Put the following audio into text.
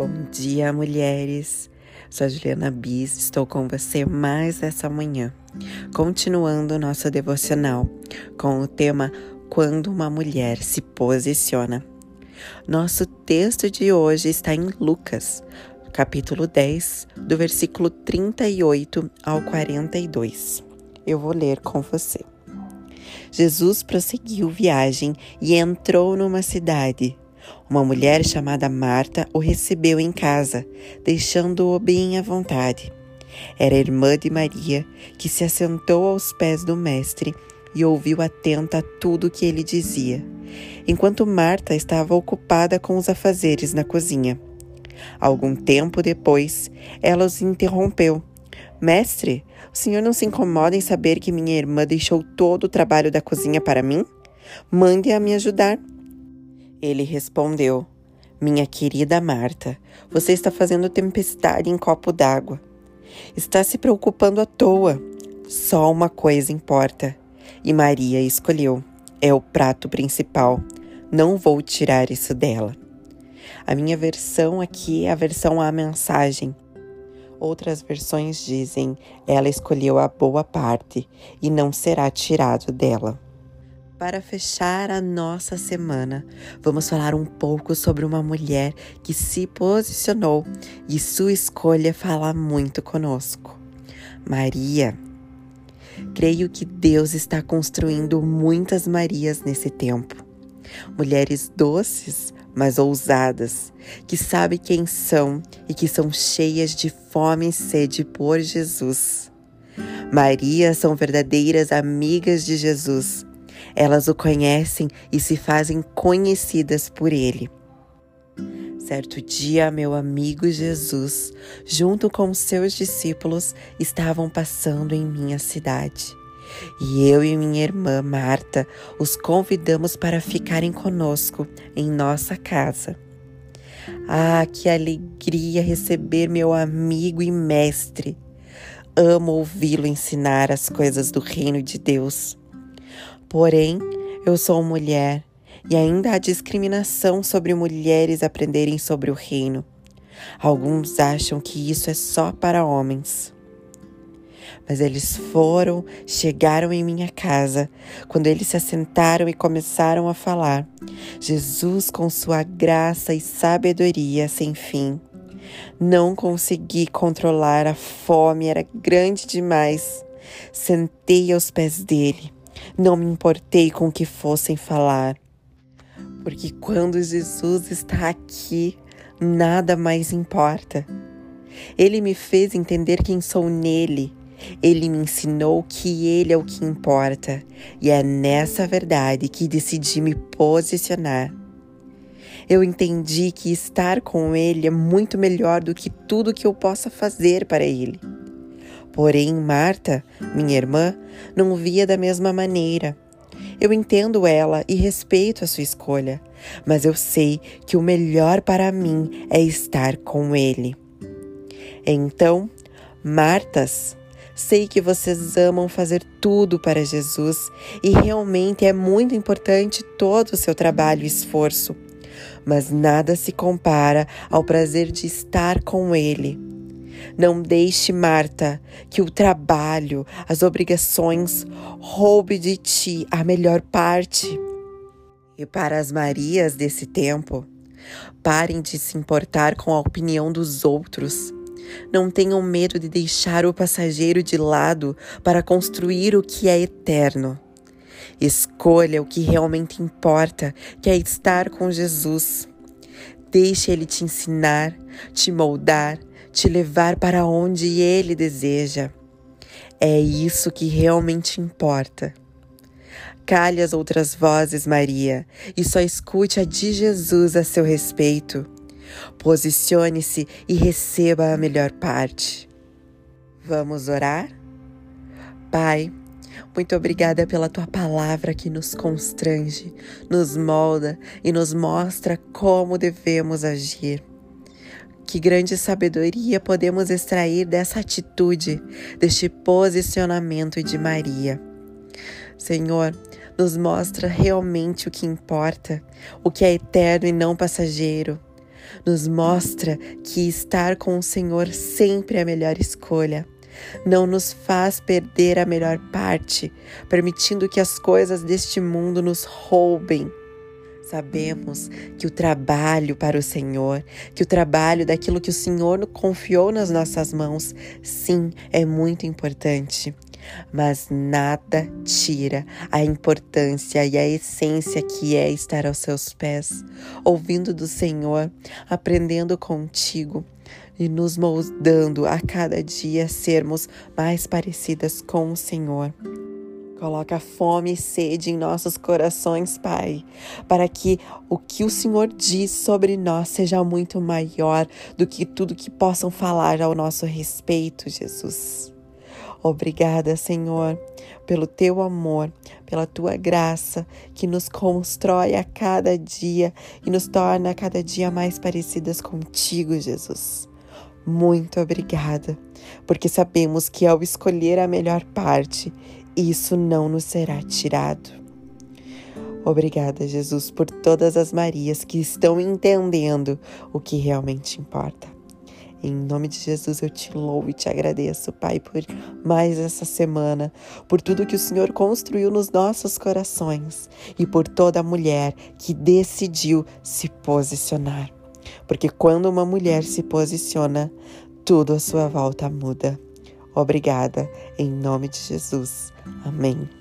Bom dia, mulheres. Sou Juliana Bis, estou com você mais essa manhã, continuando nosso devocional com o tema Quando uma mulher se posiciona. Nosso texto de hoje está em Lucas, capítulo 10, do versículo 38 ao 42. Eu vou ler com você. Jesus prosseguiu viagem e entrou numa cidade uma mulher chamada Marta o recebeu em casa, deixando-o bem à vontade. Era irmã de Maria, que se assentou aos pés do Mestre e ouviu atenta tudo o que ele dizia, enquanto Marta estava ocupada com os afazeres na cozinha. Algum tempo depois, ela os interrompeu. Mestre, o senhor não se incomoda em saber que minha irmã deixou todo o trabalho da cozinha para mim? Mande-a me ajudar. Ele respondeu: Minha querida Marta, você está fazendo tempestade em copo d'água. Está se preocupando à toa. Só uma coisa importa. E Maria escolheu: é o prato principal. Não vou tirar isso dela. A minha versão aqui é a versão à mensagem. Outras versões dizem: ela escolheu a boa parte e não será tirado dela. Para fechar a nossa semana, vamos falar um pouco sobre uma mulher que se posicionou e sua escolha fala muito conosco. Maria. Creio que Deus está construindo muitas Marias nesse tempo. Mulheres doces, mas ousadas, que sabem quem são e que são cheias de fome e sede por Jesus. Marias são verdadeiras amigas de Jesus elas o conhecem e se fazem conhecidas por ele. Certo dia, meu amigo Jesus, junto com seus discípulos, estavam passando em minha cidade. E eu e minha irmã Marta os convidamos para ficarem conosco em nossa casa. Ah, que alegria receber meu amigo e mestre! Amo ouvi-lo ensinar as coisas do reino de Deus. Porém, eu sou mulher e ainda há discriminação sobre mulheres aprenderem sobre o reino. Alguns acham que isso é só para homens. Mas eles foram, chegaram em minha casa. Quando eles se assentaram e começaram a falar, Jesus, com sua graça e sabedoria sem fim, não consegui controlar a fome, era grande demais. Sentei aos pés dele não me importei com o que fossem falar. Porque quando Jesus está aqui, nada mais importa. Ele me fez entender quem sou nele. Ele me ensinou que ele é o que importa. E é nessa verdade que decidi me posicionar. Eu entendi que estar com ele é muito melhor do que tudo que eu possa fazer para ele. Porém, Marta, minha irmã, não via da mesma maneira. Eu entendo ela e respeito a sua escolha, mas eu sei que o melhor para mim é estar com ele. Então, Martas, sei que vocês amam fazer tudo para Jesus e realmente é muito importante todo o seu trabalho e esforço, mas nada se compara ao prazer de estar com ele não deixe, Marta, que o trabalho, as obrigações roube de ti a melhor parte. E para as Marias desse tempo, parem de se importar com a opinião dos outros. Não tenham medo de deixar o passageiro de lado para construir o que é eterno. Escolha o que realmente importa, que é estar com Jesus. Deixe ele te ensinar, te moldar te levar para onde Ele deseja. É isso que realmente importa. Cale as outras vozes, Maria, e só escute a de Jesus a seu respeito. Posicione-se e receba a melhor parte. Vamos orar? Pai, muito obrigada pela tua palavra que nos constrange, nos molda e nos mostra como devemos agir. Que grande sabedoria podemos extrair dessa atitude, deste posicionamento de Maria. Senhor, nos mostra realmente o que importa, o que é eterno e não passageiro. nos mostra que estar com o Senhor sempre é a melhor escolha. Não nos faz perder a melhor parte, permitindo que as coisas deste mundo nos roubem. Sabemos que o trabalho para o Senhor, que o trabalho daquilo que o Senhor confiou nas nossas mãos, sim, é muito importante mas nada tira a importância e a essência que é estar aos seus pés, ouvindo do Senhor, aprendendo contigo e nos moldando a cada dia sermos mais parecidas com o Senhor. Coloca fome e sede em nossos corações, Pai, para que o que o Senhor diz sobre nós seja muito maior do que tudo que possam falar ao nosso respeito, Jesus. Obrigada, Senhor, pelo teu amor, pela tua graça que nos constrói a cada dia e nos torna a cada dia mais parecidas contigo, Jesus. Muito obrigada, porque sabemos que ao escolher a melhor parte, isso não nos será tirado. Obrigada, Jesus, por todas as Marias que estão entendendo o que realmente importa. Em nome de Jesus eu te louvo e te agradeço, Pai, por mais essa semana, por tudo que o Senhor construiu nos nossos corações e por toda mulher que decidiu se posicionar. Porque quando uma mulher se posiciona, tudo à sua volta muda. Obrigada, em nome de Jesus. Amém.